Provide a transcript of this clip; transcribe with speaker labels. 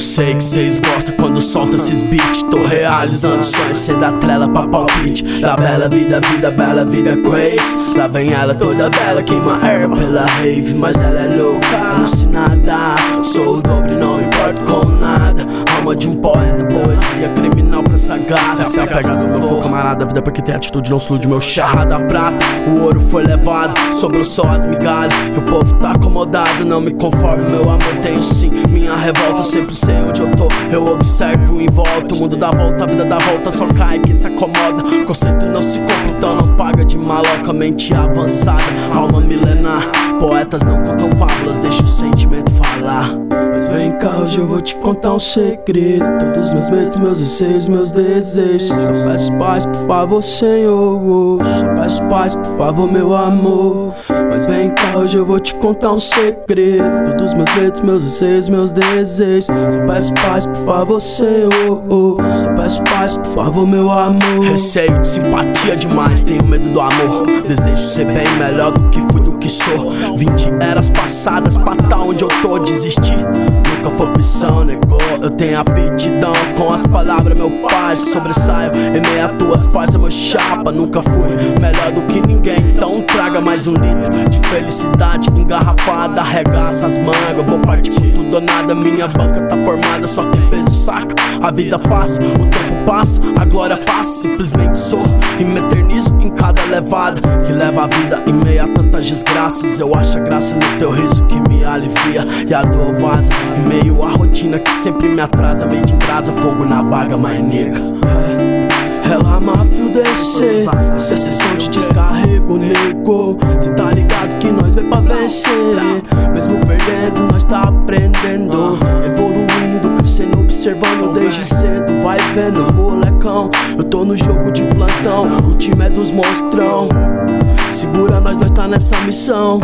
Speaker 1: sei que cês gostam quando solta esses beats. Tô realizando sonhos, cê dá trela pra palpite. Da bela vida, vida, bela vida crazy. Lá vem ela toda bela, queima erva pela rave. Mas ela é louca, alucinada. Sou o dobre, não me importo com nada. Alma de um poeta, poesia criminal pra sagaz. Se apega no meu fogo, camarada. Vida porque tem atitude, não de meu charra da prata. O ouro foi levado, sobrou só as migalhas. E o povo tá acomodado, não me conformo. Meu amor, tenho sim minha revolta. Sempre sei onde eu tô, eu observo em volta. O mundo dá volta, a vida dá volta, só cai quem se acomoda. Conceito não se compra, então não paga de maloca. Mente avançada, alma milenar. Poetas não contam fábulas, deixa o sentimento falar. Mas vem cá, hoje eu vou te contar um segredo. Todos meus medos, meus receios, meus desejos. Só peço paz, por favor, Senhor. Só peço paz, por favor, meu amor. Mas vem cá, hoje eu vou te contar um segredo. Todos meus medos, meus receios, meus desejos. Só peço paz, por favor, Senhor. Só peço paz, por favor, meu amor. Receio de simpatia demais, tenho medo do amor. Desejo ser bem melhor do que fui, do que sou. Vinte eras passadas pra tá onde eu tô, desistir. Nunca foi opção, negou. Eu tenho aptidão com as palavras, meu pai. Sobressaio em meio a tuas fases, meu chapa. Nunca fui melhor do que ninguém. Então traga mais um litro de felicidade engarrafada. Arregaça as mangas, vou partir tudo ou nada. Minha banca tá formada, só peso saca. A vida passa, o tempo passa, a glória passa. Simplesmente sou e me eternizo em cada levada que leva a vida em meio a tantas desgraças. Eu acho a graça no teu riso que me alivia e a dor vaza. Em meio à rotina que sempre me atrasa, meio de brasa, fogo na baga, mas nega. Ela máfio descer, essa é sessão de descarrego, nego. Cê tá ligado que nós veio pra vencer. Mesmo perdendo, nós tá aprendendo. Observando desde cedo. Vai vendo, molecão. Eu tô no jogo de plantão, o time é dos monstrão. Segura nós, nós tá nessa missão.